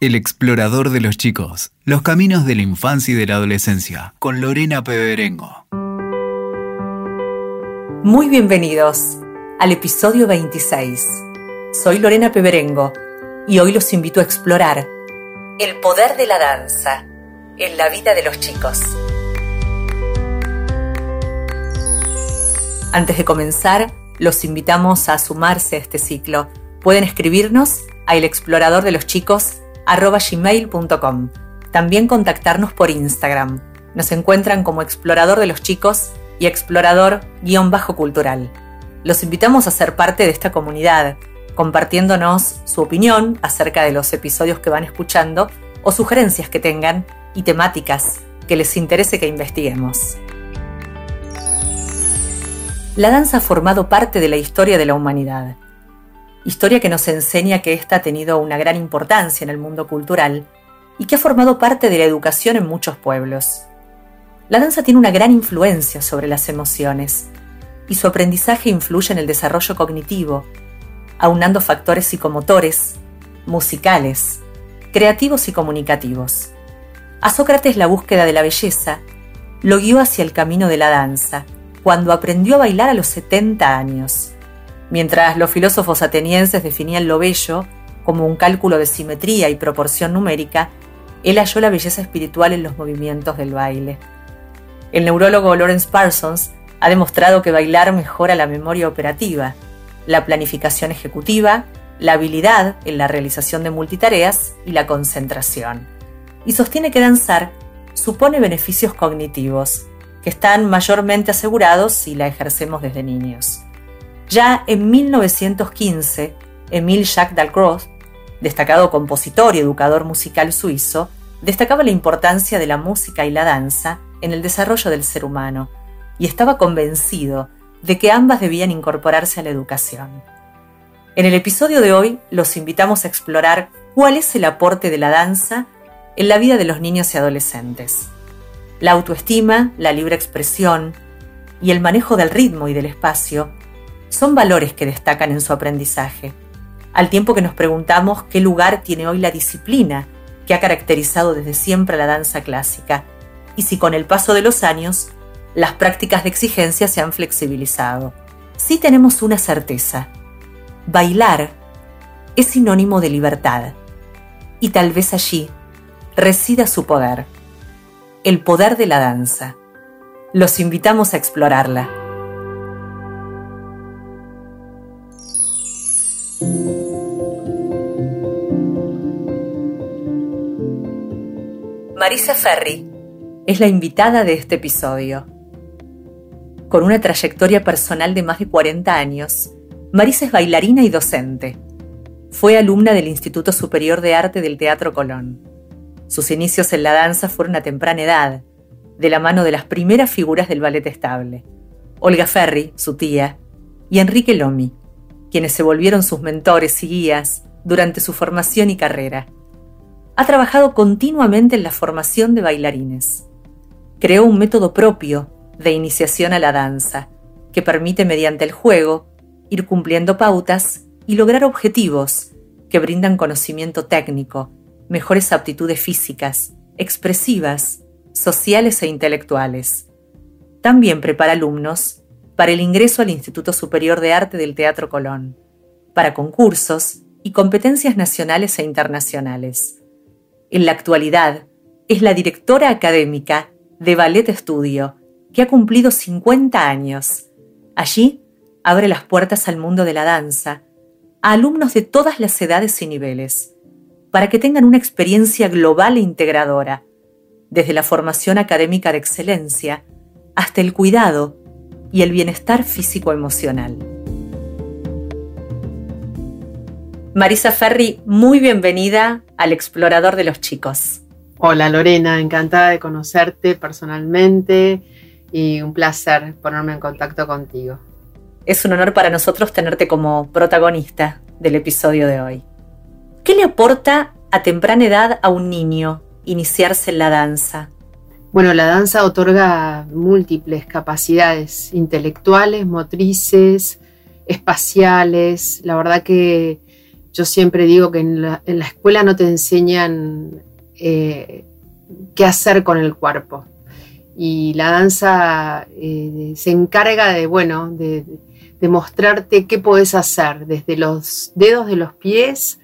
El explorador de los chicos, los caminos de la infancia y de la adolescencia, con Lorena Peberengo. Muy bienvenidos al episodio 26. Soy Lorena Peberengo y hoy los invito a explorar el poder de la danza en la vida de los chicos. Antes de comenzar, los invitamos a sumarse a este ciclo. Pueden escribirnos a El Explorador de los Chicos gmail.com. También contactarnos por Instagram. Nos encuentran como Explorador de los Chicos y Explorador-Cultural. Los invitamos a ser parte de esta comunidad, compartiéndonos su opinión acerca de los episodios que van escuchando o sugerencias que tengan y temáticas que les interese que investiguemos. La danza ha formado parte de la historia de la humanidad historia que nos enseña que ésta ha tenido una gran importancia en el mundo cultural y que ha formado parte de la educación en muchos pueblos. La danza tiene una gran influencia sobre las emociones y su aprendizaje influye en el desarrollo cognitivo, aunando factores psicomotores, musicales, creativos y comunicativos. A Sócrates la búsqueda de la belleza lo guió hacia el camino de la danza, cuando aprendió a bailar a los 70 años. Mientras los filósofos atenienses definían lo bello como un cálculo de simetría y proporción numérica, él halló la belleza espiritual en los movimientos del baile. El neurólogo Lawrence Parsons ha demostrado que bailar mejora la memoria operativa, la planificación ejecutiva, la habilidad en la realización de multitareas y la concentración. Y sostiene que danzar supone beneficios cognitivos, que están mayormente asegurados si la ejercemos desde niños. Ya en 1915, Emile Jacques Dalcroze, destacado compositor y educador musical suizo, destacaba la importancia de la música y la danza en el desarrollo del ser humano y estaba convencido de que ambas debían incorporarse a la educación. En el episodio de hoy los invitamos a explorar cuál es el aporte de la danza en la vida de los niños y adolescentes. La autoestima, la libre expresión y el manejo del ritmo y del espacio son valores que destacan en su aprendizaje, al tiempo que nos preguntamos qué lugar tiene hoy la disciplina que ha caracterizado desde siempre la danza clásica, y si con el paso de los años las prácticas de exigencia se han flexibilizado. Sí tenemos una certeza, bailar es sinónimo de libertad, y tal vez allí resida su poder, el poder de la danza. Los invitamos a explorarla. Marisa Ferri es la invitada de este episodio. Con una trayectoria personal de más de 40 años, Marisa es bailarina y docente. Fue alumna del Instituto Superior de Arte del Teatro Colón. Sus inicios en la danza fueron a temprana edad, de la mano de las primeras figuras del ballet estable, Olga Ferri, su tía, y Enrique Lomi, quienes se volvieron sus mentores y guías durante su formación y carrera ha trabajado continuamente en la formación de bailarines. Creó un método propio de iniciación a la danza, que permite mediante el juego ir cumpliendo pautas y lograr objetivos que brindan conocimiento técnico, mejores aptitudes físicas, expresivas, sociales e intelectuales. También prepara alumnos para el ingreso al Instituto Superior de Arte del Teatro Colón, para concursos y competencias nacionales e internacionales en la actualidad, es la directora académica de Ballet Studio, que ha cumplido 50 años. Allí abre las puertas al mundo de la danza a alumnos de todas las edades y niveles, para que tengan una experiencia global e integradora, desde la formación académica de excelencia hasta el cuidado y el bienestar físico-emocional. Marisa Ferri, muy bienvenida al Explorador de los Chicos. Hola Lorena, encantada de conocerte personalmente y un placer ponerme en contacto contigo. Es un honor para nosotros tenerte como protagonista del episodio de hoy. ¿Qué le aporta a temprana edad a un niño iniciarse en la danza? Bueno, la danza otorga múltiples capacidades intelectuales, motrices, espaciales. La verdad que yo siempre digo que en la, escuela no te enseñan eh, qué hacer con el cuerpo. Y la danza eh, se encarga de, bueno, de, mostrarte qué puedes hacer, desde los dedos de los pies,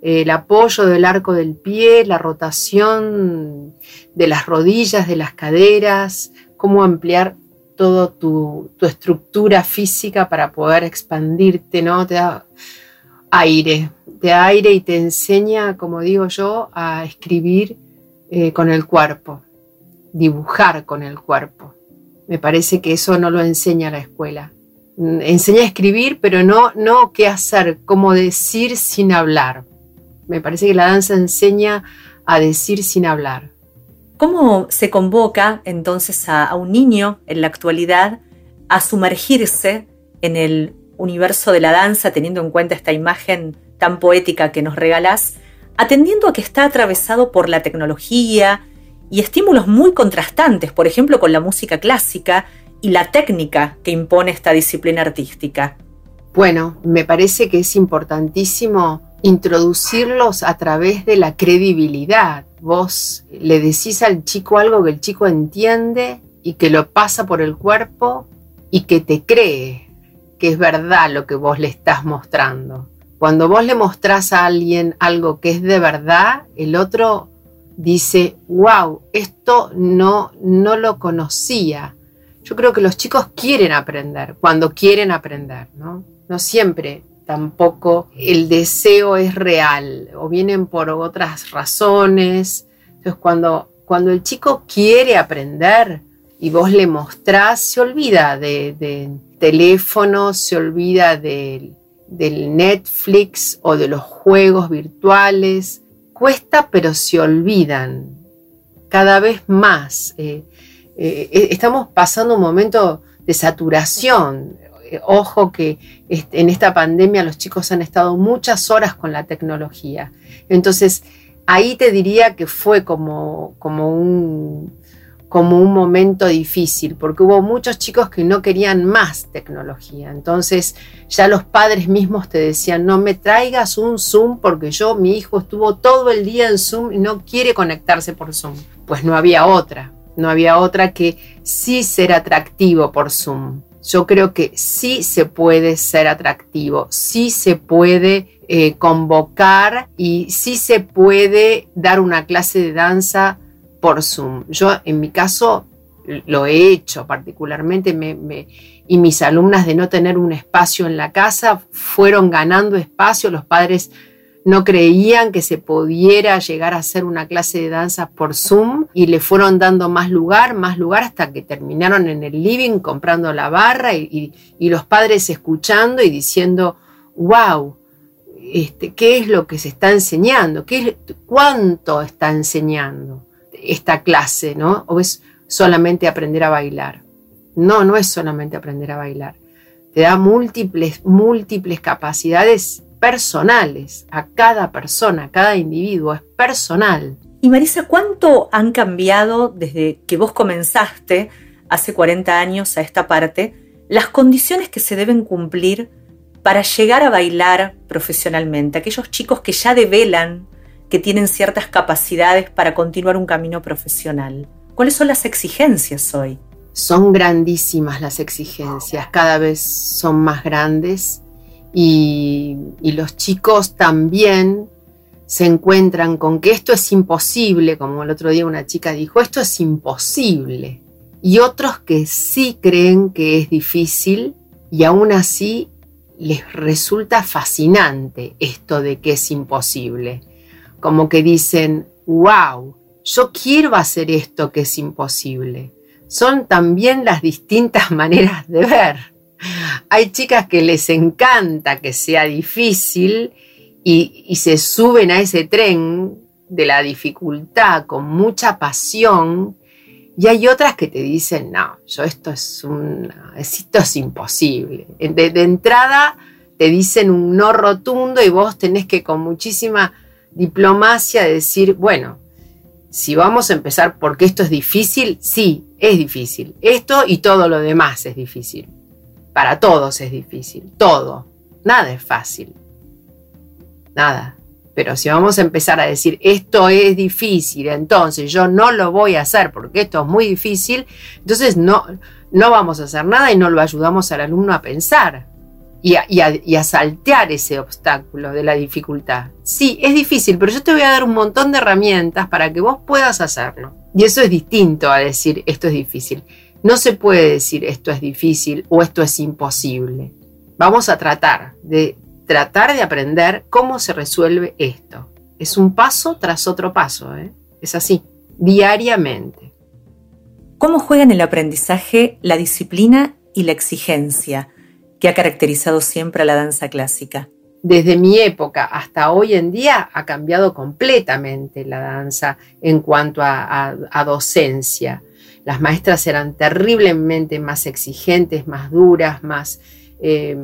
el apoyo del arco del pie, la rotación de las rodillas, de las caderas, cómo ampliar toda tu, estructura física para poder expandirte, ¿no? Te aire, da aire y te enseña, como digo yo, a escribir eh, con el cuerpo, dibujar con el cuerpo. Me parece que eso no lo enseña la escuela. Mm, enseña a escribir, pero no, no qué hacer, cómo decir sin hablar. Me parece que la danza enseña a decir sin hablar. ¿Cómo se convoca entonces a, un niño en la actualidad a sumergirse en el universo de la danza, teniendo en cuenta esta imagen tan poética que nos regalás, atendiendo a que está atravesado por la tecnología y estímulos muy contrastantes, por ejemplo, con la música clásica y la técnica que impone esta disciplina artística? Bueno, me parece que es importantísimo introducirlos a través de la credibilidad. Vos le decís al chico algo que el chico entiende y que lo pasa por el cuerpo y que te cree que es verdad lo que vos le estás mostrando. Cuando vos le mostrás a alguien algo que es de verdad, el otro dice, wow, esto no, no lo conocía. Yo creo que los chicos quieren aprender, cuando quieren aprender, ¿no? No siempre tampoco el deseo es real o vienen por otras razones. Entonces cuando, cuando el chico quiere aprender y vos le mostrás, se olvida de, teléfono, se olvida del Netflix o de los juegos virtuales. Cuesta, pero se olvidan cada vez más. Eh, eh, eh, estamos pasando un momento de saturación ojo que en esta pandemia los chicos han estado muchas horas con la tecnología. Entonces, ahí te diría que fue como, como, un, como un momento difícil, porque hubo muchos chicos que no querían más tecnología. Entonces, ya los padres mismos te decían, no me traigas un Zoom porque yo, mi hijo estuvo todo el día en Zoom y no quiere conectarse por Zoom. Pues no había otra, no había otra que sí ser atractivo por Zoom yo creo que sí se puede ser atractivo, sí se puede eh, convocar y sí se puede dar una clase de danza por Zoom. Yo en mi caso lo he hecho particularmente y mis alumnas de no tener un espacio en la casa fueron ganando espacio, los padres no creían que se pudiera llegar a hacer una clase de danza por Zoom y le fueron dando más lugar, más lugar hasta que terminaron en el living comprando la barra y, los padres escuchando y diciendo, wow, este, ¿qué es lo que se está enseñando? ¿Qué ¿Cuánto está enseñando esta clase? ¿no? ¿O es solamente aprender a bailar? No, no es solamente aprender a bailar. Te da múltiples, múltiples capacidades personales a cada persona, a cada individuo, es personal. Y Marisa, ¿cuánto han cambiado desde que vos comenzaste hace 40 años a esta parte las condiciones que se deben cumplir para llegar a bailar profesionalmente? Aquellos chicos que ya develan que tienen ciertas capacidades para continuar un camino profesional. ¿Cuáles son las exigencias hoy? Son grandísimas las exigencias, cada vez son más grandes y, los chicos también se encuentran con que esto es imposible, como el otro día una chica dijo, esto es imposible. Y otros que sí creen que es difícil y aún así les resulta fascinante esto de que es imposible. Como que dicen, wow, yo quiero hacer esto que es imposible. Son también las distintas maneras de ver. Hay chicas que les encanta que sea difícil y, se suben a ese tren de la dificultad con mucha pasión y hay otras que te dicen, no, yo esto es un, esto es imposible. De, de, entrada te dicen un no rotundo y vos tenés que con muchísima diplomacia decir, bueno, si vamos a empezar porque esto es difícil, sí, es difícil. Esto y todo lo demás es difícil. Para todos es difícil, todo. Nada es fácil. nada. Pero si vamos a empezar a decir esto es difícil, entonces yo no lo voy a hacer porque esto es muy difícil, entonces no, no vamos a hacer nada y no lo ayudamos al alumno a pensar y a, saltear ese obstáculo de la dificultad. Sí, es difícil, pero yo te voy a dar un montón de herramientas para que vos puedas hacerlo. Y eso es distinto a decir esto es difícil. No se puede decir esto es difícil o esto es imposible. Vamos a tratar de tratar de aprender cómo se resuelve esto. Es un paso tras otro paso, ¿eh? es así, diariamente. ¿Cómo juega en el aprendizaje la disciplina y la exigencia? Que ha caracterizado siempre a la danza clásica. Desde mi época hasta hoy en día ha cambiado completamente la danza en cuanto a, docencia. Las maestras eran terriblemente más exigentes, más duras, más eh,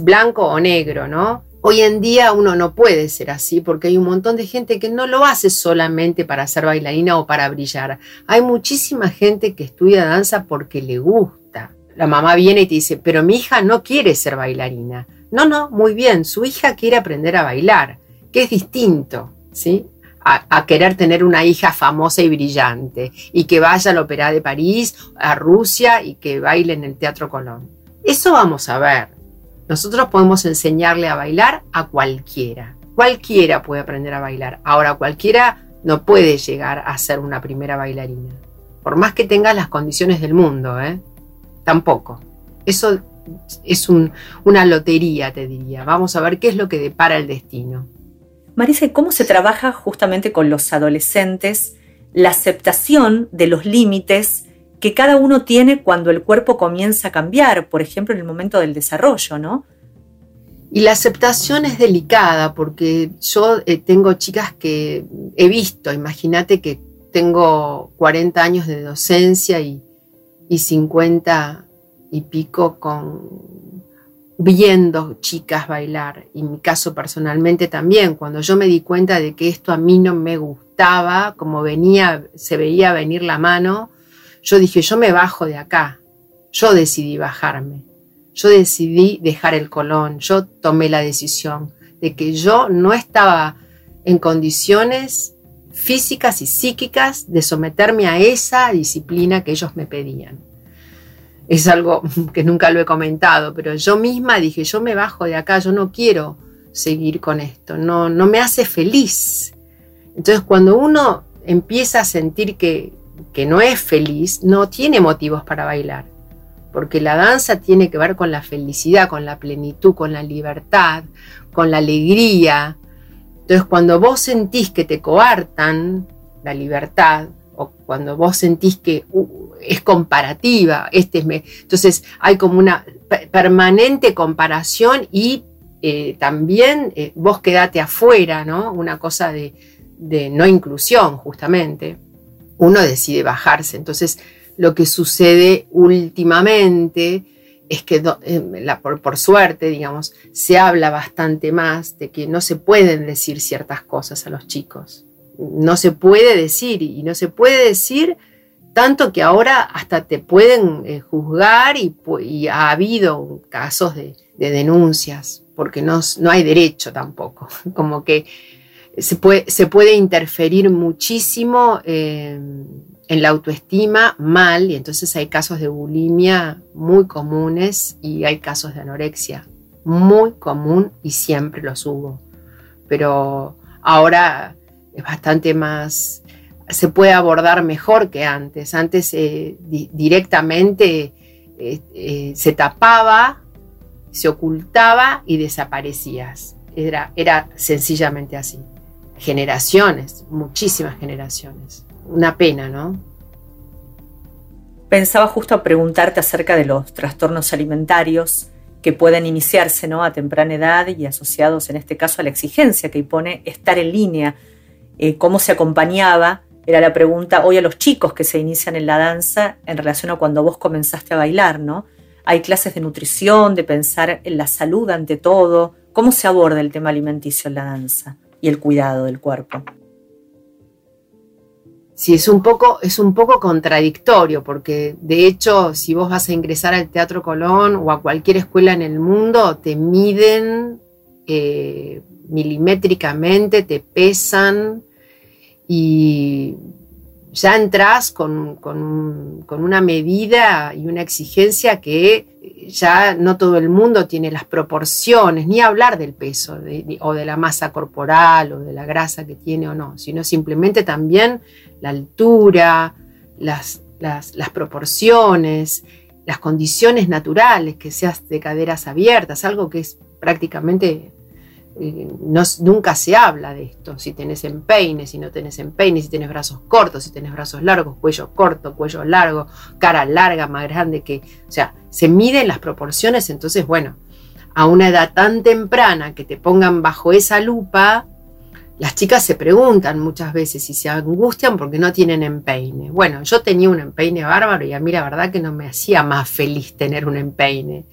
blanco o negro, ¿no? Hoy en día uno no puede ser así porque hay un montón de gente que no lo hace solamente para ser bailarina o para brillar. Hay muchísima gente que estudia danza porque le gusta la mamá viene y te dice, pero mi hija no quiere ser bailarina. No, no, muy bien, su hija quiere aprender a bailar, que es distinto, ¿sí? A, querer tener una hija famosa y brillante y que vaya a la Ópera de París, a Rusia y que baile en el Teatro Colón. Eso vamos a ver. Nosotros podemos enseñarle a bailar a cualquiera. Cualquiera puede aprender a bailar. Ahora, cualquiera no puede llegar a ser una primera bailarina. Por más que tenga las condiciones del mundo, ¿eh? Tampoco. Eso es una lotería, te diría. Vamos a ver qué es lo que depara el destino. Marisa, ¿cómo se trabaja justamente con los adolescentes la aceptación de los límites que cada uno tiene cuando el cuerpo comienza a cambiar, por ejemplo, en el momento del desarrollo, ¿no? Y la aceptación es delicada porque yo eh, tengo chicas que he visto, imagínate que tengo 40 años de docencia y y 50 y pico con viendo chicas bailar. Y en mi caso personalmente también, cuando yo me di cuenta de que esto a mí no me gustaba, como venía, se veía venir la mano, yo dije, yo me bajo de acá. Yo decidí bajarme. Yo decidí dejar el colón. Yo tomé la decisión de que yo no estaba en condiciones físicas y psíquicas de someterme a esa disciplina que ellos me pedían. Es algo que nunca lo he comentado, pero yo misma dije, yo me bajo de acá, yo no quiero seguir con esto, no, no me hace feliz. Entonces cuando uno empieza a sentir que, que no es feliz, no tiene motivos para bailar, porque la danza tiene que ver con la felicidad, con la plenitud, con la libertad, con la alegría, entonces, cuando vos sentís que te coartan la libertad, o cuando vos sentís que uh, es comparativa, este es entonces hay como una permanente comparación y eh, también eh, vos quedate afuera, ¿no? Una cosa de, de no inclusión, justamente. Uno decide bajarse. Entonces, lo que sucede últimamente es que eh, por, suerte, digamos, se habla bastante más de que no se pueden decir ciertas cosas a los chicos. No se puede decir y no se puede decir tanto que ahora hasta te pueden eh, juzgar y, ha habido casos de, denuncias porque no, no, hay derecho tampoco. Como que se puede, se puede interferir muchísimo. Eh, en la autoestima mal y entonces hay casos de bulimia muy comunes y hay casos de anorexia muy común y siempre los hubo. Pero ahora es bastante más, se puede abordar mejor que antes. Antes eh, directamente eh, eh, se tapaba, se ocultaba y desaparecías. Era, era sencillamente así. Generaciones, muchísimas generaciones una pena, ¿no? Pensaba justo a preguntarte acerca de los trastornos alimentarios que pueden iniciarse ¿no? a temprana edad y asociados en este caso a la exigencia que impone estar en línea. Eh, ¿Cómo se acompañaba? Era la pregunta hoy a los chicos que se inician en la danza en relación a cuando vos comenzaste a bailar, ¿no? Hay clases de nutrición, de pensar en la salud ante todo. ¿Cómo se aborda el tema alimenticio en la danza y el cuidado del cuerpo? Sí, es un poco, es un poco contradictorio, porque de hecho, si vos vas a ingresar al Teatro Colón o a cualquier escuela en el mundo, te miden eh, milimétricamente, te pesan y ya entras con, una medida y una exigencia que ya no todo el mundo tiene las proporciones, ni hablar del peso o de la masa corporal o de la grasa que tiene o no, sino simplemente también la altura, las, las proporciones, las condiciones naturales, que seas de caderas abiertas, algo que es prácticamente nunca se habla de esto, si tenés empeine, si no tenés empeine, si tenés brazos cortos, si tenés brazos largos, cuello corto, cuello largo, cara larga, más grande que, o sea, se miden las proporciones, entonces, bueno, a una edad tan temprana que te pongan bajo esa lupa, las chicas se preguntan muchas veces y se angustian porque no tienen empeine. Bueno, yo tenía un empeine bárbaro y a mí la verdad que no me hacía más feliz tener un empeine.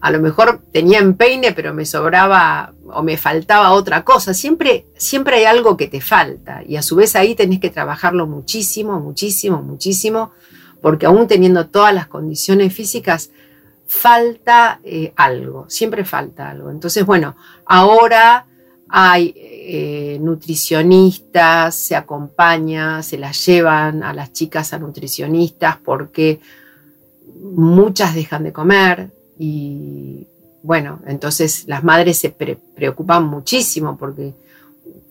A lo mejor tenía empeine, pero me sobraba o me faltaba otra cosa. Siempre, siempre hay algo que te falta y a su vez ahí tenés que trabajarlo muchísimo, muchísimo, muchísimo, porque aún teniendo todas las condiciones físicas, falta eh, algo, siempre falta algo. Entonces, bueno, ahora hay eh, nutricionistas, se acompaña, se las llevan a las chicas a nutricionistas porque muchas dejan de comer y bueno, entonces las madres se preocupan muchísimo porque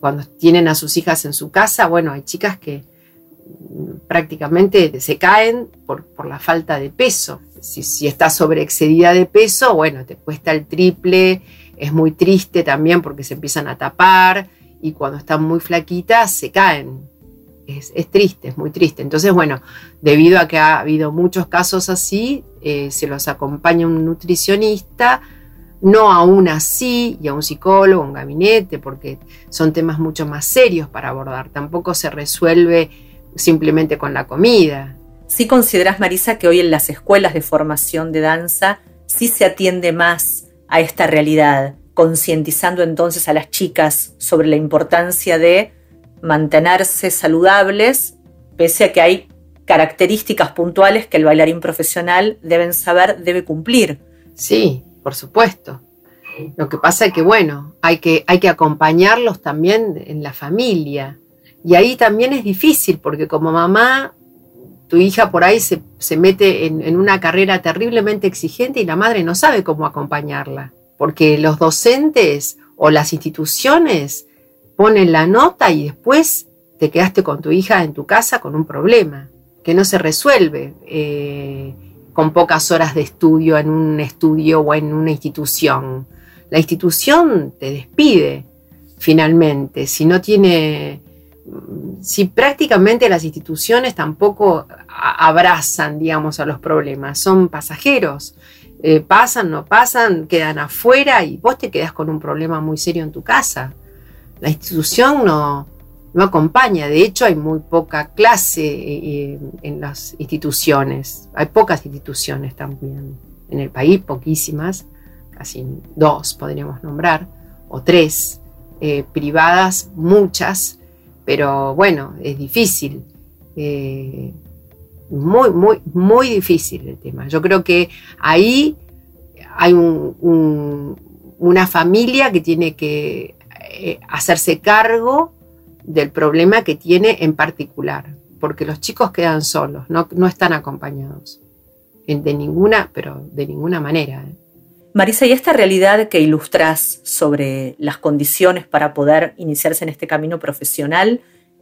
cuando tienen a sus hijas en su casa, bueno, hay chicas que prácticamente se caen por, la falta de peso. Si, si estás sobreexcedida de peso, bueno, te cuesta el triple es muy triste también porque se empiezan a tapar y cuando están muy flaquitas se caen. Es, triste, es muy triste. Entonces, bueno, debido a que ha habido muchos casos así, eh, se los acompaña un nutricionista, no aún así, y a un psicólogo, un gabinete, porque son temas mucho más serios para abordar. Tampoco se resuelve simplemente con la comida. ¿Sí consideras, Marisa, que hoy en las escuelas de formación de danza sí se atiende más a esta realidad, concientizando entonces a las chicas sobre la importancia de mantenerse saludables, pese a que hay características puntuales que el bailarín profesional deben saber, debe cumplir. Sí, por supuesto. Lo que pasa es que, bueno, hay que, hay que acompañarlos también en la familia. Y ahí también es difícil, porque como mamá, tu hija por ahí se, mete en, una carrera terriblemente exigente y la madre no sabe cómo acompañarla, porque los docentes o las instituciones ponen la nota y después te quedaste con tu hija en tu casa con un problema que no se resuelve eh, con pocas horas de estudio en un estudio o en una institución. La institución te despide finalmente si no tiene si prácticamente las instituciones tampoco abrazan, digamos, a los problemas, son pasajeros, eh, pasan, no pasan, quedan afuera y vos te quedas con un problema muy serio en tu casa. La institución no, no acompaña, de hecho hay muy poca clase eh, en las instituciones, hay pocas instituciones también, en el país poquísimas, casi dos podríamos nombrar, o tres, eh, privadas muchas, pero bueno, es difícil. Eh, muy, muy, muy difícil el tema. Yo creo que ahí hay una familia que tiene que eh, hacerse cargo del problema que tiene en particular, porque los chicos quedan solos, no, están acompañados. De ninguna, pero de ninguna manera. ¿eh? Marisa, y esta realidad que ilustras sobre las condiciones para poder iniciarse en este camino profesional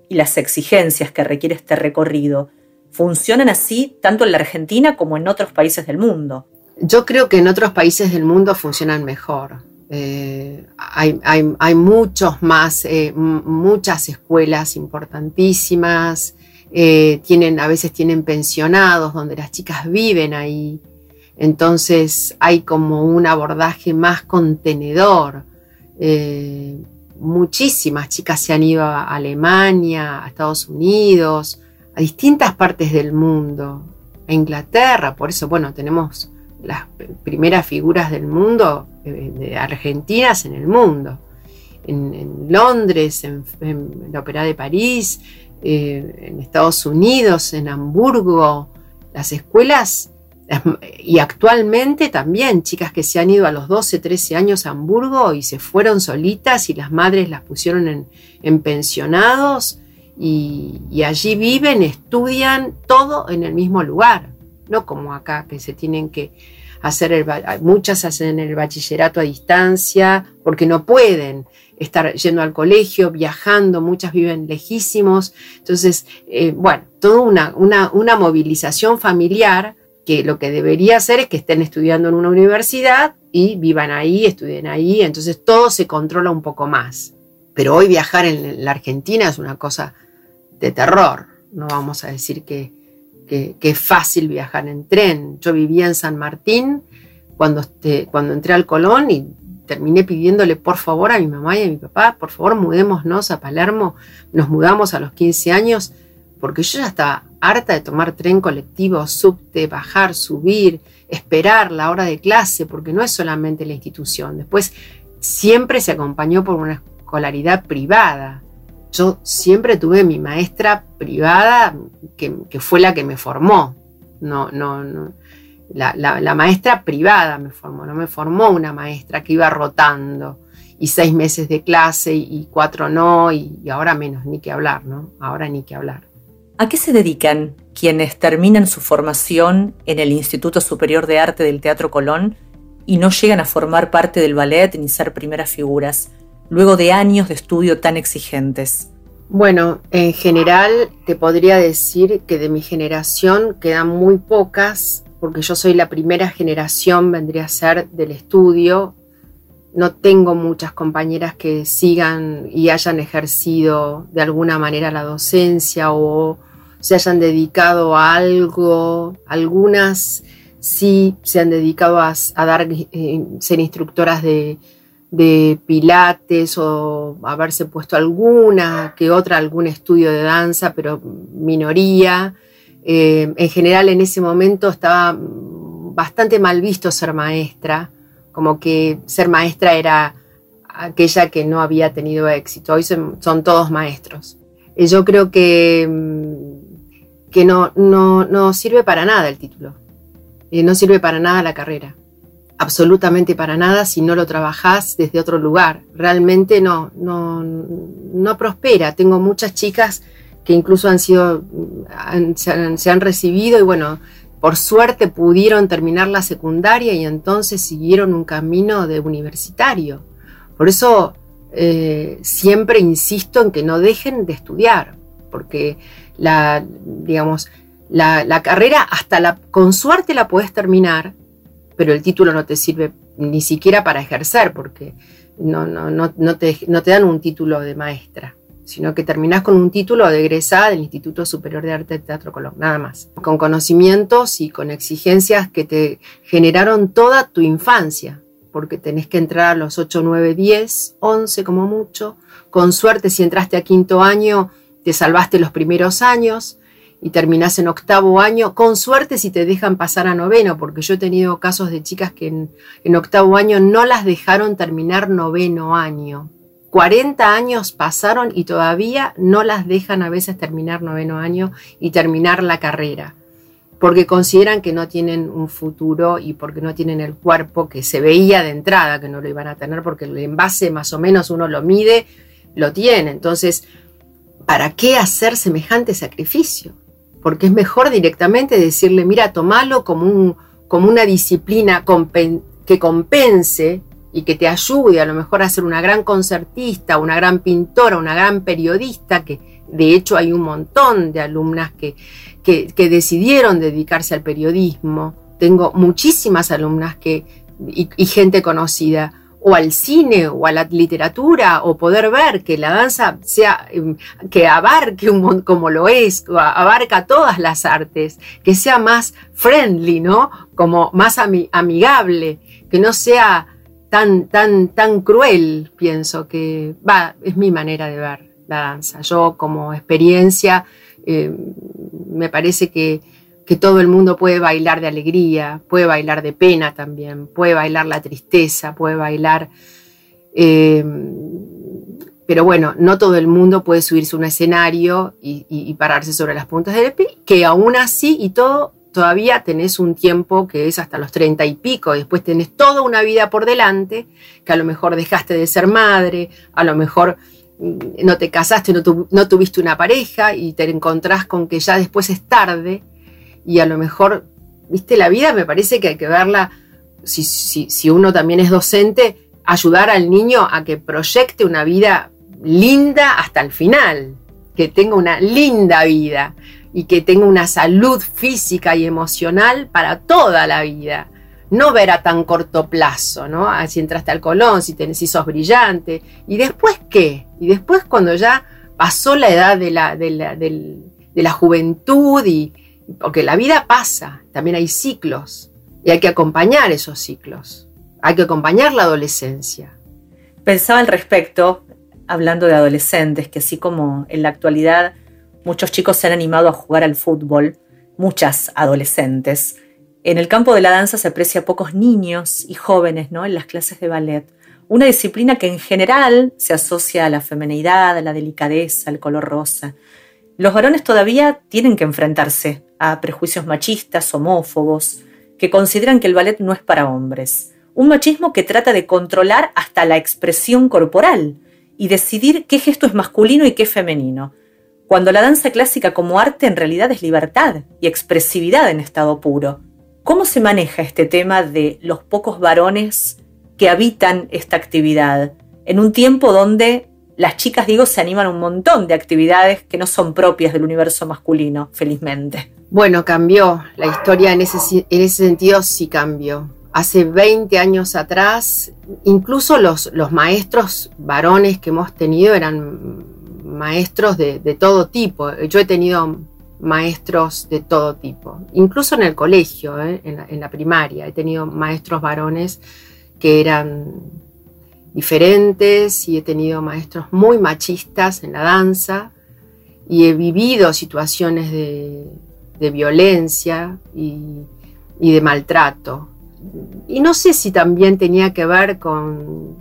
y las exigencias que requiere este recorrido, ¿funcionan así tanto en la Argentina como en otros países del mundo? Yo creo que en otros países del mundo funcionan mejor. Eh, hay, muchos más, eh, muchas escuelas importantísimas, eh, tienen, a veces tienen pensionados donde las chicas viven ahí. Entonces hay como un abordaje más contenedor. Eh, muchísimas chicas se han ido a Alemania, a Estados Unidos, a distintas partes del mundo, a Inglaterra, por eso, bueno, tenemos las primeras figuras del mundo, eh, de argentinas en el mundo, en, Londres, en, la Ópera de París, eh, en Estados Unidos, en Hamburgo, las escuelas y actualmente también chicas que se han ido a los 12, 13 años a Hamburgo y se fueron solitas y las madres las pusieron en, pensionados y, allí viven, estudian todo en el mismo lugar, no como acá que se tienen que hacer, el, muchas hacen el bachillerato a distancia porque no pueden estar yendo al colegio, viajando, muchas viven lejísimos. Entonces, eh, bueno, toda una, una movilización familiar lo que debería hacer es que estén estudiando en una universidad y vivan ahí, estudien ahí, entonces todo se controla un poco más. Pero hoy viajar en la Argentina es una cosa de terror, no vamos a decir que, que, es fácil viajar en tren. Yo vivía en San Martín cuando, este, cuando entré al Colón y terminé pidiéndole por favor a mi mamá y a mi papá, por favor mudémonos a Palermo. Nos mudamos a los 15 años porque yo ya estaba harta de tomar tren colectivo, subte, bajar, subir, esperar la hora de clase, porque no es solamente la institución. Después siempre se acompañó por una escolaridad privada. Yo siempre tuve mi maestra privada que, fue la que me formó. No, no, no. La, maestra privada me formó, no me formó una maestra que iba rotando y seis meses de clase y, cuatro no, y, y, ahora menos, ni que hablar, ¿no? Ahora ni que hablar. ¿A qué se dedican quienes terminan su formación en el Instituto Superior de Arte del Teatro Colón y no llegan a formar parte del ballet ni ser primeras figuras, luego de años de estudio tan exigentes? Bueno, en general te podría decir que de mi generación quedan muy pocas porque yo soy la primera generación, vendría a ser, del estudio. No tengo muchas compañeras que sigan y hayan ejercido de alguna manera la docencia o se hayan dedicado a algo. Algunas sí se han dedicado a, dar, eh, ser instructoras de, pilates o haberse puesto alguna que otra, algún estudio de danza, pero minoría. Eh, en general en ese momento estaba bastante mal visto ser maestra, como que ser maestra era aquella que no había tenido éxito. Hoy son, todos maestros. Y yo creo que, mm, que no, no, sirve para nada el título. no sirve para nada la carrera. Absolutamente para nada si no lo trabajás desde otro lugar. Realmente no, no, no prospera. Tengo muchas chicas que incluso han sido, se, han, recibido y bueno, por suerte pudieron terminar la secundaria y entonces siguieron un camino de universitario. Por eso eh, siempre insisto en que no dejen de estudiar, porque la, digamos, la, carrera hasta la, con suerte la puedes terminar, pero el título no te sirve ni siquiera para ejercer, porque no, no, no, no, te, no te dan un título de maestra sino que terminás con un título de egresada del Instituto Superior de Arte de Teatro Colón, nada más. Con conocimientos y con exigencias que te generaron toda tu infancia, porque tenés que entrar a los 8, 9, 10, 11 como mucho. Con suerte, si entraste a quinto año, te salvaste los primeros años y terminás en octavo año. Con suerte, si te dejan pasar a noveno, porque yo he tenido casos de chicas que en, en octavo año no las dejaron terminar noveno año 40 años pasaron y todavía no las dejan a veces terminar noveno año y terminar la carrera, porque consideran que no tienen un futuro y porque no tienen el cuerpo que se veía de entrada que no lo iban a tener, porque el envase más o menos uno lo mide, lo tiene. Entonces, ¿para qué hacer semejante sacrificio? Porque es mejor directamente decirle, mira, tomalo como, un, como una disciplina que compense y que te ayude a lo mejor a ser una gran concertista, una gran pintora, una gran periodista, que de hecho hay un montón de alumnas que, que, decidieron dedicarse al periodismo. Tengo muchísimas alumnas que, y, gente conocida, o al cine o a la literatura o poder ver que la danza sea em, que abarque un como lo es, abarca todas las artes, que sea más friendly, ¿no? Como más amigable, que no sea tan, tan, tan cruel, pienso que, va, es mi manera de ver la danza. Yo como experiencia, eh, me parece que, que, todo el mundo puede bailar de alegría, puede bailar de pena también, puede bailar la tristeza, puede bailar... Eh, pero bueno, no todo el mundo puede subirse a un escenario y, y, pararse sobre las puntas del pie, que aún así y todo todavía tenés un tiempo que es hasta los treinta y pico, después tenés toda una vida por delante, que a lo mejor dejaste de ser madre, a lo mejor mm, no te casaste, no, no tuviste una pareja y te encontrás con que ya después es tarde y a lo mejor, viste, la vida me parece que hay que verla, si, si, si uno también es docente, ayudar al niño a que proyecte una vida linda hasta el final, que tenga una linda vida y que tenga una salud física y emocional para toda la vida. No ver a tan corto plazo, ¿no? Ah, si entraste al Colón, si, tenés, si sos brillante. ¿Y después qué? Y después cuando ya pasó la edad de la, de la, de la juventud y... Porque la vida pasa, también hay ciclos y hay que acompañar esos ciclos. Hay que acompañar la adolescencia. Pensaba al respecto, hablando de adolescentes, que así como en la actualidad Muchos chicos se han animado a jugar al fútbol, muchas adolescentes. En el campo de la danza se aprecia a pocos niños y jóvenes ¿no? en las clases de ballet, una disciplina que en general se asocia a la femenidad, a la delicadeza, al color rosa. Los varones todavía tienen que enfrentarse a prejuicios machistas, homófobos, que consideran que el ballet no es para hombres. Un machismo que trata de controlar hasta la expresión corporal y decidir qué gesto es masculino y qué femenino cuando la danza clásica como arte en realidad es libertad y expresividad en estado puro. ¿Cómo se maneja este tema de los pocos varones que habitan esta actividad en un tiempo donde las chicas, digo, se animan a un montón de actividades que no son propias del universo masculino, felizmente? Bueno, cambió. La historia en ese, en ese sentido sí cambió. Hace 20 años atrás, incluso los, los maestros varones que hemos tenido eran maestros de, todo tipo. Yo he tenido maestros de todo tipo, incluso en el colegio, ¿eh? en, la, primaria, he tenido maestros varones que eran diferentes y he tenido maestros muy machistas en la danza y he vivido situaciones de, violencia y, de maltrato. Y no sé si también tenía que ver con,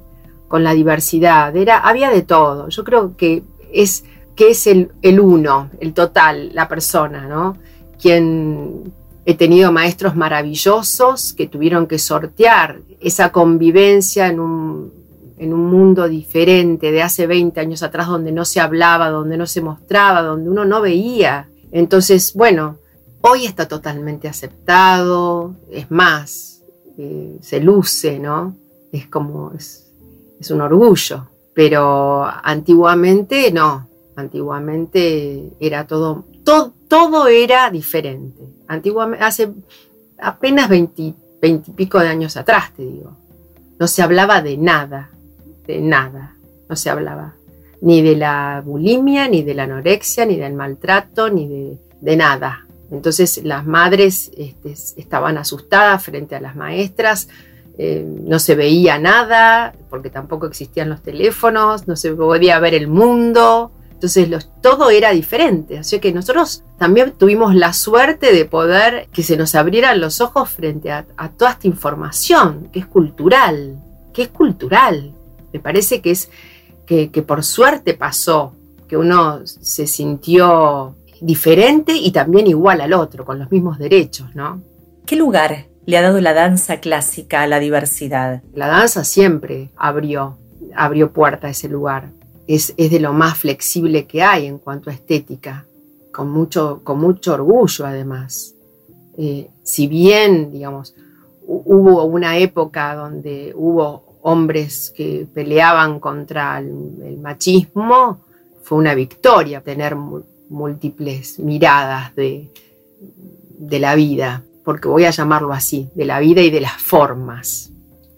con la diversidad, Era, había de todo. Yo creo que es que es el, uno, el total, la persona, ¿no? Quien he tenido maestros maravillosos que tuvieron que sortear esa convivencia en un, en un mundo diferente de hace 20 años atrás donde no se hablaba, donde no se mostraba, donde uno no veía. Entonces, bueno, hoy está totalmente aceptado, es más, eh, se luce, ¿no? Es como, es, es un orgullo pero antiguamente no, antiguamente era todo, todo, todo era diferente. Antiguamente, hace apenas 20, y pico de años atrás, te digo, no se hablaba de nada, nada, no se hablaba ni de la bulimia, ni de la anorexia, ni del maltrato, ni de, nada. Entonces las madres este, estaban asustadas frente a las maestras, eh, no se veía nada, porque tampoco existían los teléfonos, no se podía ver el mundo, entonces todo era diferente, así que nosotros también tuvimos la suerte de poder que se nos abrieran los ojos frente a, toda esta información, que es cultural, que es cultural. Me parece que es que, que por suerte pasó, que uno se sintió diferente y también igual al otro, con los mismos derechos, ¿no? ¿Qué lugar le ha dado la danza clásica a la diversidad? La danza siempre abrió, abrió puerta a ese lugar. Es, de lo más flexible que hay en cuanto a estética, con mucho, con mucho orgullo además. Eh, si bien, digamos, hubo una época donde hubo hombres que peleaban contra el, machismo, fue una victoria tener múltiples miradas de, de la vida porque voy a llamarlo así, de la vida y de las formas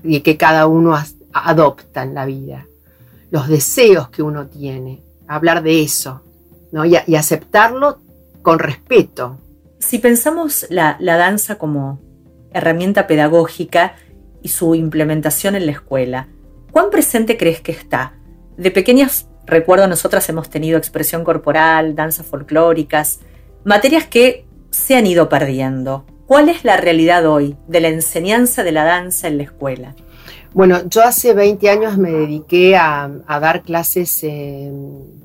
y que cada uno adopta en la vida, los deseos que uno tiene, hablar de eso ¿no? y, aceptarlo con respeto. Si pensamos la, la danza como herramienta pedagógica y su implementación en la escuela, ¿cuán presente crees que está? De pequeñas, recuerdo, nosotras hemos tenido expresión corporal, danzas folclóricas, materias que se han ido perdiendo. ¿Cuál es la realidad hoy de la enseñanza de la danza en la escuela? Bueno, yo hace 20 años me dediqué a, dar clases en,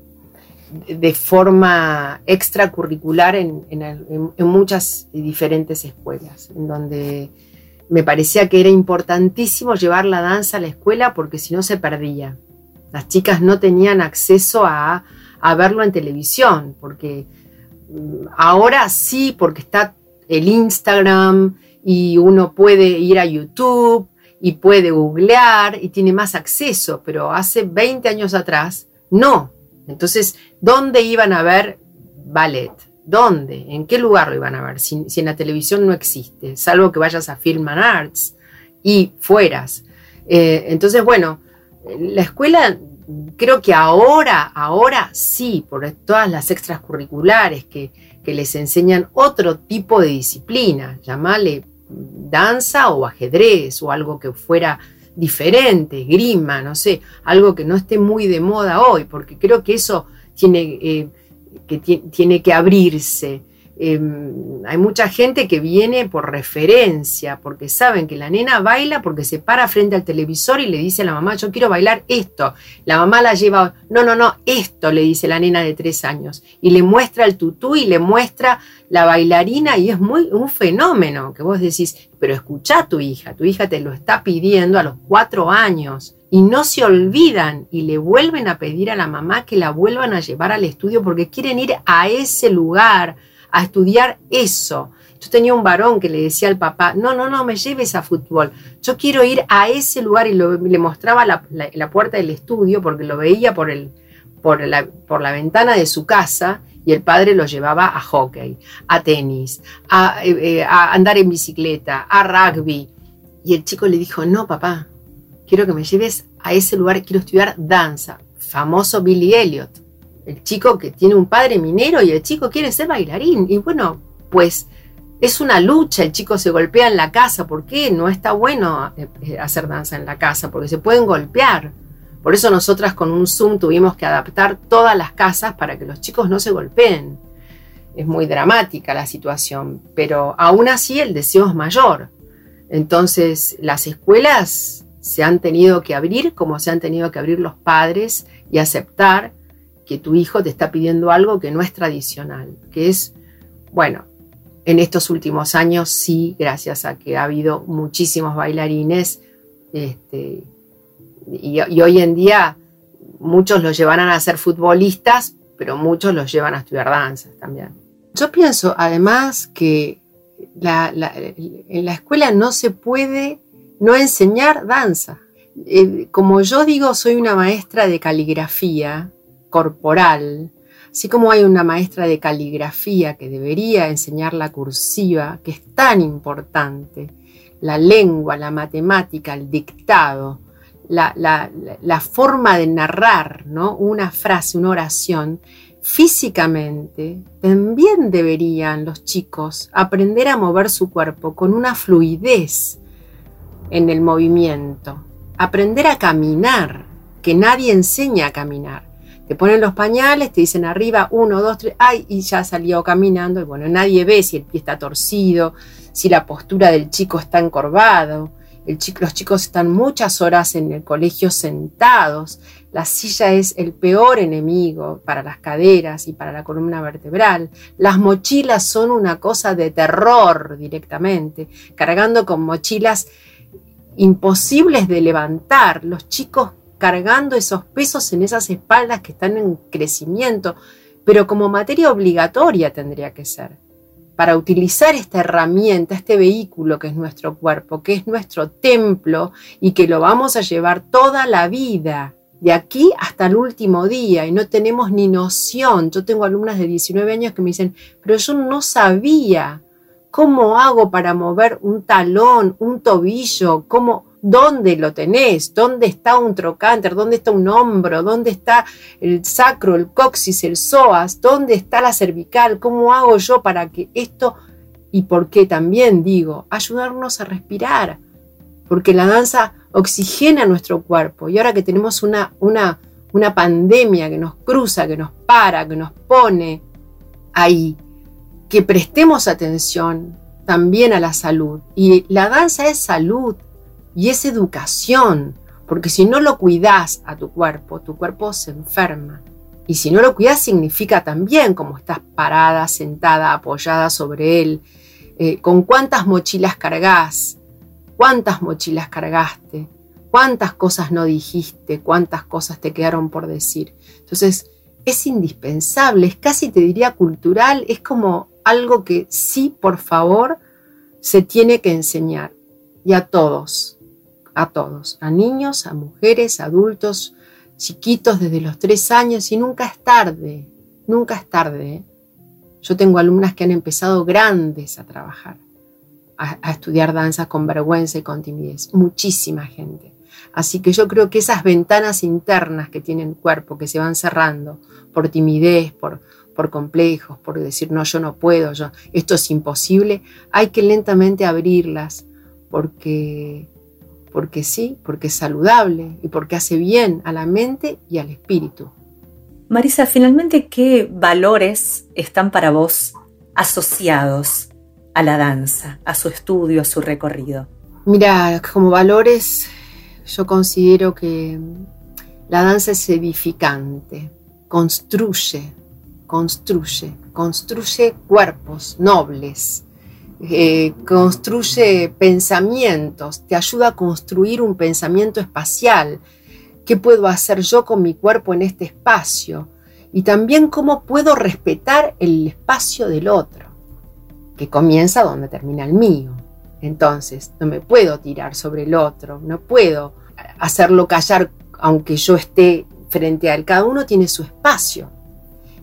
de forma extracurricular en, muchas diferentes escuelas, en donde me parecía que era importantísimo llevar la danza a la escuela porque si no se perdía. Las chicas no tenían acceso a, verlo en televisión, porque mm, ahora sí, porque está el Instagram y uno puede ir a YouTube y puede googlear y tiene más acceso, pero hace 20 años atrás no. Entonces, ¿dónde iban a ver ballet? ¿Dónde? ¿En qué lugar lo iban a ver? Si, en la televisión no existe, salvo que vayas a Film and Arts y fueras. Eh, entonces, bueno, la escuela creo que ahora, ahora sí, por todas las extracurriculares que, que les enseñan otro tipo de disciplina, llamale danza o ajedrez o algo que fuera diferente, grima, no sé, algo que no esté muy de moda hoy, porque creo que eso tiene, eh, que, tiene que abrirse. Em, hay mucha gente que viene por referencia, porque saben que la nena baila porque se para frente al televisor y le dice a la mamá, yo quiero bailar esto. La mamá la lleva, no, no, no, esto le dice la nena de tres años. Y le muestra el tutú y le muestra la bailarina y es muy un fenómeno que vos decís, pero escucha a tu hija, tu hija te lo está pidiendo a los cuatro años y no se olvidan y le vuelven a pedir a la mamá que la vuelvan a llevar al estudio porque quieren ir a ese lugar a estudiar eso. Yo tenía un varón que le decía al papá, no, no, no me lleves a fútbol, yo quiero ir a ese lugar y le mostraba la, puerta del estudio porque lo veía por, el, por, la, por la ventana de su casa y el padre lo llevaba a hockey, a tenis, a, eh, eh, a andar en bicicleta, a rugby. Y el chico le dijo, no, papá, quiero que me lleves a ese lugar, quiero estudiar danza. Famoso Billy Elliot el chico que tiene un padre minero y el chico quiere ser bailarín. Y bueno, pues es una lucha, el chico se golpea en la casa. ¿Por qué? No está bueno eh, eh, hacer danza en la casa, porque se pueden golpear. Por eso nosotras con un Zoom tuvimos que adaptar todas las casas para que los chicos no se golpeen. Es muy dramática la situación, pero aún así el deseo es mayor. Entonces las escuelas se han tenido que abrir como se han tenido que abrir los padres y aceptar que tu hijo te está pidiendo algo que no es tradicional, que es, bueno, en estos últimos años sí, gracias a que ha habido muchísimos bailarines, este, y, hoy en día muchos los llevarán a ser futbolistas, pero muchos los llevan a estudiar danza también. Yo pienso además que en la escuela no se puede no enseñar danza. Eh, como yo digo, soy una maestra de caligrafía, corporal, así como hay una maestra de caligrafía que debería enseñar la cursiva, que es tan importante, la lengua, la matemática, el dictado, la, forma de narrar ¿no? una frase, una oración, físicamente también deberían los chicos aprender a mover su cuerpo con una fluidez en el movimiento, aprender a caminar, que nadie enseña a caminar. Te ponen los pañales, te dicen arriba, uno, dos, tres, ay, y ya salió caminando. Y bueno, nadie ve si el pie está torcido, si la postura del chico está encorvado. El chico, los chicos están muchas horas en el colegio sentados. La silla es el peor enemigo para las caderas y para la columna vertebral. Las mochilas son una cosa de terror directamente, cargando con mochilas imposibles de levantar. Los chicos cargando esos pesos en esas espaldas que están en crecimiento, pero como materia obligatoria tendría que ser, para utilizar esta herramienta, este vehículo que es nuestro cuerpo, que es nuestro templo y que lo vamos a llevar toda la vida, de aquí hasta el último día, y no tenemos ni noción. Yo tengo alumnas de 19 años que me dicen, pero yo no sabía cómo hago para mover un talón, un tobillo, cómo ¿Dónde lo tenés? ¿Dónde está un trocánter? ¿Dónde está un hombro? ¿Dónde está el sacro, el coxis, el psoas? ¿Dónde está la cervical? ¿Cómo hago yo para que esto, y por qué también digo, ayudarnos a respirar? Porque la danza oxigena nuestro cuerpo y ahora que tenemos una, una, una pandemia que nos cruza, que nos para, que nos pone ahí, que prestemos atención también a la salud. Y la danza es salud, y es educación, porque si no lo cuidas a tu cuerpo, tu cuerpo se enferma. Y si no lo cuidas significa también cómo estás parada, sentada, apoyada sobre él, eh, con cuántas mochilas cargas, cuántas mochilas cargaste, cuántas cosas no dijiste, cuántas cosas te quedaron por decir. Entonces, es indispensable, es casi te diría cultural, es como algo que sí, por favor, se tiene que enseñar. Y a todos, a todos, a niños, a mujeres, adultos, chiquitos desde los tres años y nunca es tarde, nunca es tarde. ¿eh? Yo tengo alumnas que han empezado grandes a trabajar, a, estudiar danza con vergüenza y con timidez, muchísima gente. Así que yo creo que esas ventanas internas que tiene el cuerpo, que se van cerrando por timidez, por, por complejos, por decir, no, yo no puedo, yo, esto es imposible, hay que lentamente abrirlas porque porque sí, porque es saludable y porque hace bien a la mente y al espíritu. Marisa, finalmente, ¿qué valores están para vos asociados a la danza, a su estudio, a su recorrido? Mira, como valores, yo considero que la danza es edificante, construye, construye, construye cuerpos nobles, eh, construye pensamientos, te ayuda a construir un pensamiento espacial. ¿Qué puedo hacer yo con mi cuerpo en este espacio? Y también cómo puedo respetar el espacio del otro, que comienza donde termina el mío. Entonces, no me puedo tirar sobre el otro, no puedo hacerlo callar aunque yo esté frente a él. Cada uno tiene su espacio.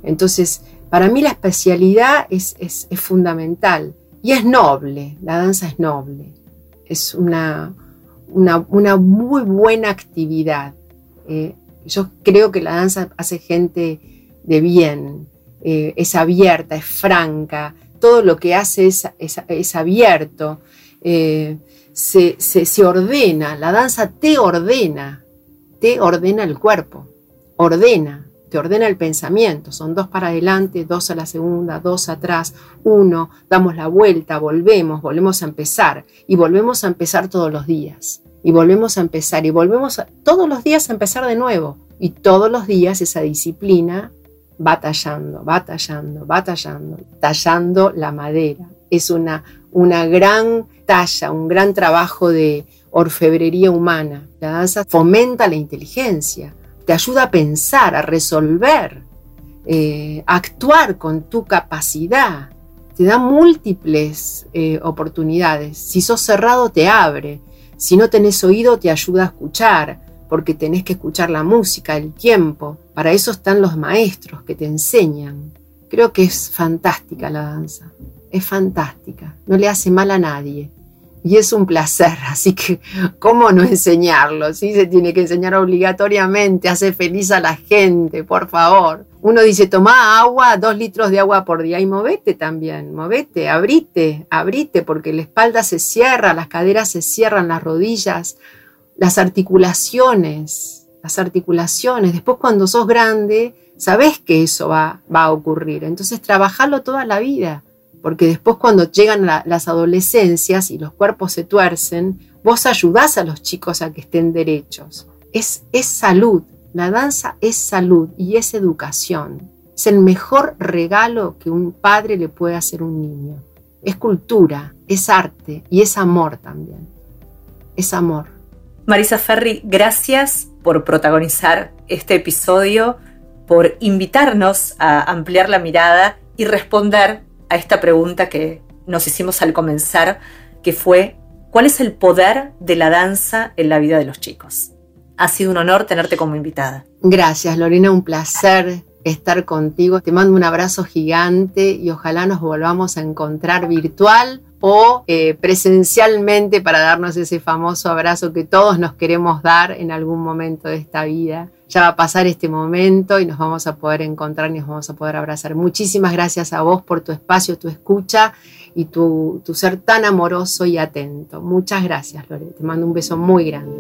Entonces, para mí la especialidad es, fundamental. Y es noble, la danza es noble, es una, una, muy buena actividad. Eh, yo creo que la danza hace gente de bien, eh, es abierta, es franca, todo lo que hace es, es, abierto, eh, se, se ordena, la danza te ordena, te ordena el cuerpo, ordena, ordena el pensamiento. Son dos para adelante, dos a la segunda, dos atrás, uno, damos la vuelta, volvemos, volvemos a empezar y volvemos a empezar todos los días. Y volvemos a empezar y volvemos todos los días a empezar de nuevo. Y todos los días esa disciplina va tallando, va tallando, va tallando, tallando la madera. Es una, una gran talla, un gran trabajo de orfebrería humana. La danza fomenta la inteligencia, te ayuda a pensar, a resolver, eh, a actuar con tu capacidad. Te da múltiples eh, oportunidades. Si sos cerrado, te abre. Si no tenés oído, te ayuda a escuchar, porque tenés que escuchar la música, el tiempo. Para eso están los maestros que te enseñan. Creo que es fantástica la danza. Es fantástica. No le hace mal a nadie y es un placer, así que ¿cómo no enseñarlo? Sí, se tiene que enseñar obligatoriamente, hace feliz a la gente, por favor. Uno dice, toma agua, dos litros de agua por día y movete también, movete, abrite, abrite, porque la espalda se cierra, las caderas se cierran, las rodillas, las articulaciones, las articulaciones. Después cuando sos grande, sabes que eso va, va a ocurrir, entonces trabajarlo toda la vida porque después cuando llegan las adolescencias y los cuerpos se tuercen, vos ayudás a los chicos a que estén derechos. Es, es salud, la danza es salud y es educación. Es el mejor regalo que un padre le puede hacer a un niño. Es cultura, es arte y es amor también. Es amor. Marisa Ferri, gracias por protagonizar este episodio, por invitarnos a ampliar la mirada y responder a esta pregunta que nos hicimos al comenzar, que fue, ¿cuál es el poder de la danza en la vida de los chicos? Ha sido un honor tenerte como invitada. Gracias, Lorena, un placer estar contigo. Te mando un abrazo gigante y ojalá nos volvamos a encontrar virtual o eh, presencialmente para darnos ese famoso abrazo que todos nos queremos dar en algún momento de esta vida ya va a pasar este momento y nos vamos a poder encontrar y nos vamos a poder abrazar. Muchísimas gracias a vos por tu espacio, tu escucha y tu, ser tan amoroso y atento. Muchas gracias, Lore. Te mando un beso muy grande.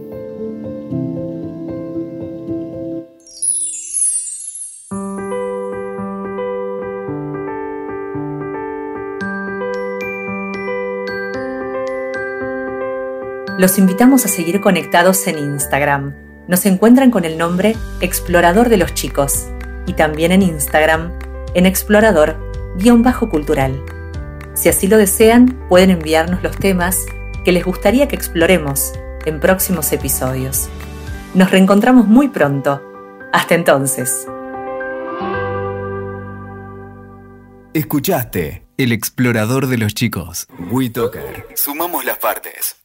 Los invitamos a seguir conectados en Instagram nos encuentran con el nombre Explorador de los Chicos y también en Instagram en explorador-cultural. Si así lo desean, pueden enviarnos los temas que les gustaría que exploremos en próximos episodios. Nos reencontramos muy pronto. Hasta entonces. Escuchaste El explorador de los chicos. WeToker. Sumamos las partes.